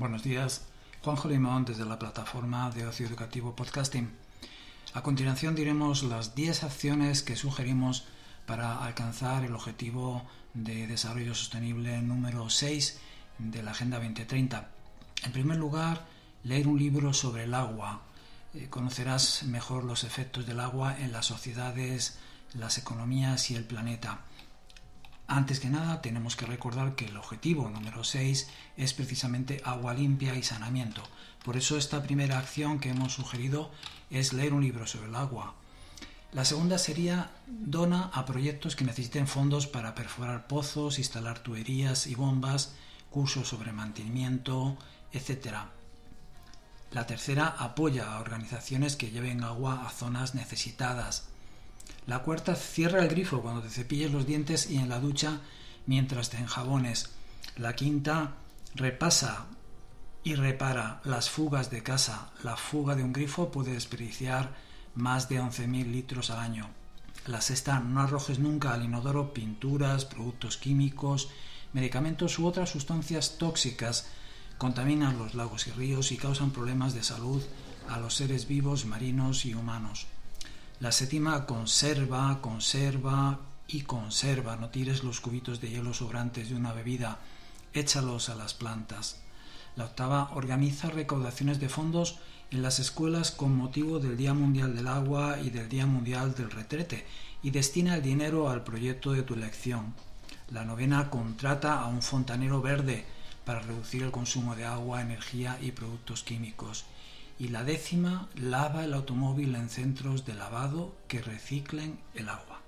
Buenos días, Juanjo Limón desde la plataforma de ocio educativo podcasting. A continuación diremos las 10 acciones que sugerimos para alcanzar el objetivo de desarrollo sostenible número 6 de la Agenda 2030. En primer lugar, leer un libro sobre el agua. Eh, conocerás mejor los efectos del agua en las sociedades, las economías y el planeta. Antes que nada, tenemos que recordar que el objetivo número 6 es precisamente agua limpia y saneamiento. Por eso esta primera acción que hemos sugerido es leer un libro sobre el agua. La segunda sería dona a proyectos que necesiten fondos para perforar pozos, instalar tuberías y bombas, cursos sobre mantenimiento, etc. La tercera apoya a organizaciones que lleven agua a zonas necesitadas. La cuarta, cierra el grifo cuando te cepilles los dientes y en la ducha mientras te enjabones. La quinta, repasa y repara las fugas de casa. La fuga de un grifo puede desperdiciar más de 11.000 litros al año. La sexta, no arrojes nunca al inodoro pinturas, productos químicos, medicamentos u otras sustancias tóxicas. Contaminan los lagos y ríos y causan problemas de salud a los seres vivos, marinos y humanos. La séptima, conserva, conserva y conserva. No tires los cubitos de hielo sobrantes de una bebida, échalos a las plantas. La octava, organiza recaudaciones de fondos en las escuelas con motivo del Día Mundial del Agua y del Día Mundial del Retrete y destina el dinero al proyecto de tu elección. La novena, contrata a un fontanero verde para reducir el consumo de agua, energía y productos químicos y la décima lava el automóvil en centros de lavado que reciclen el agua.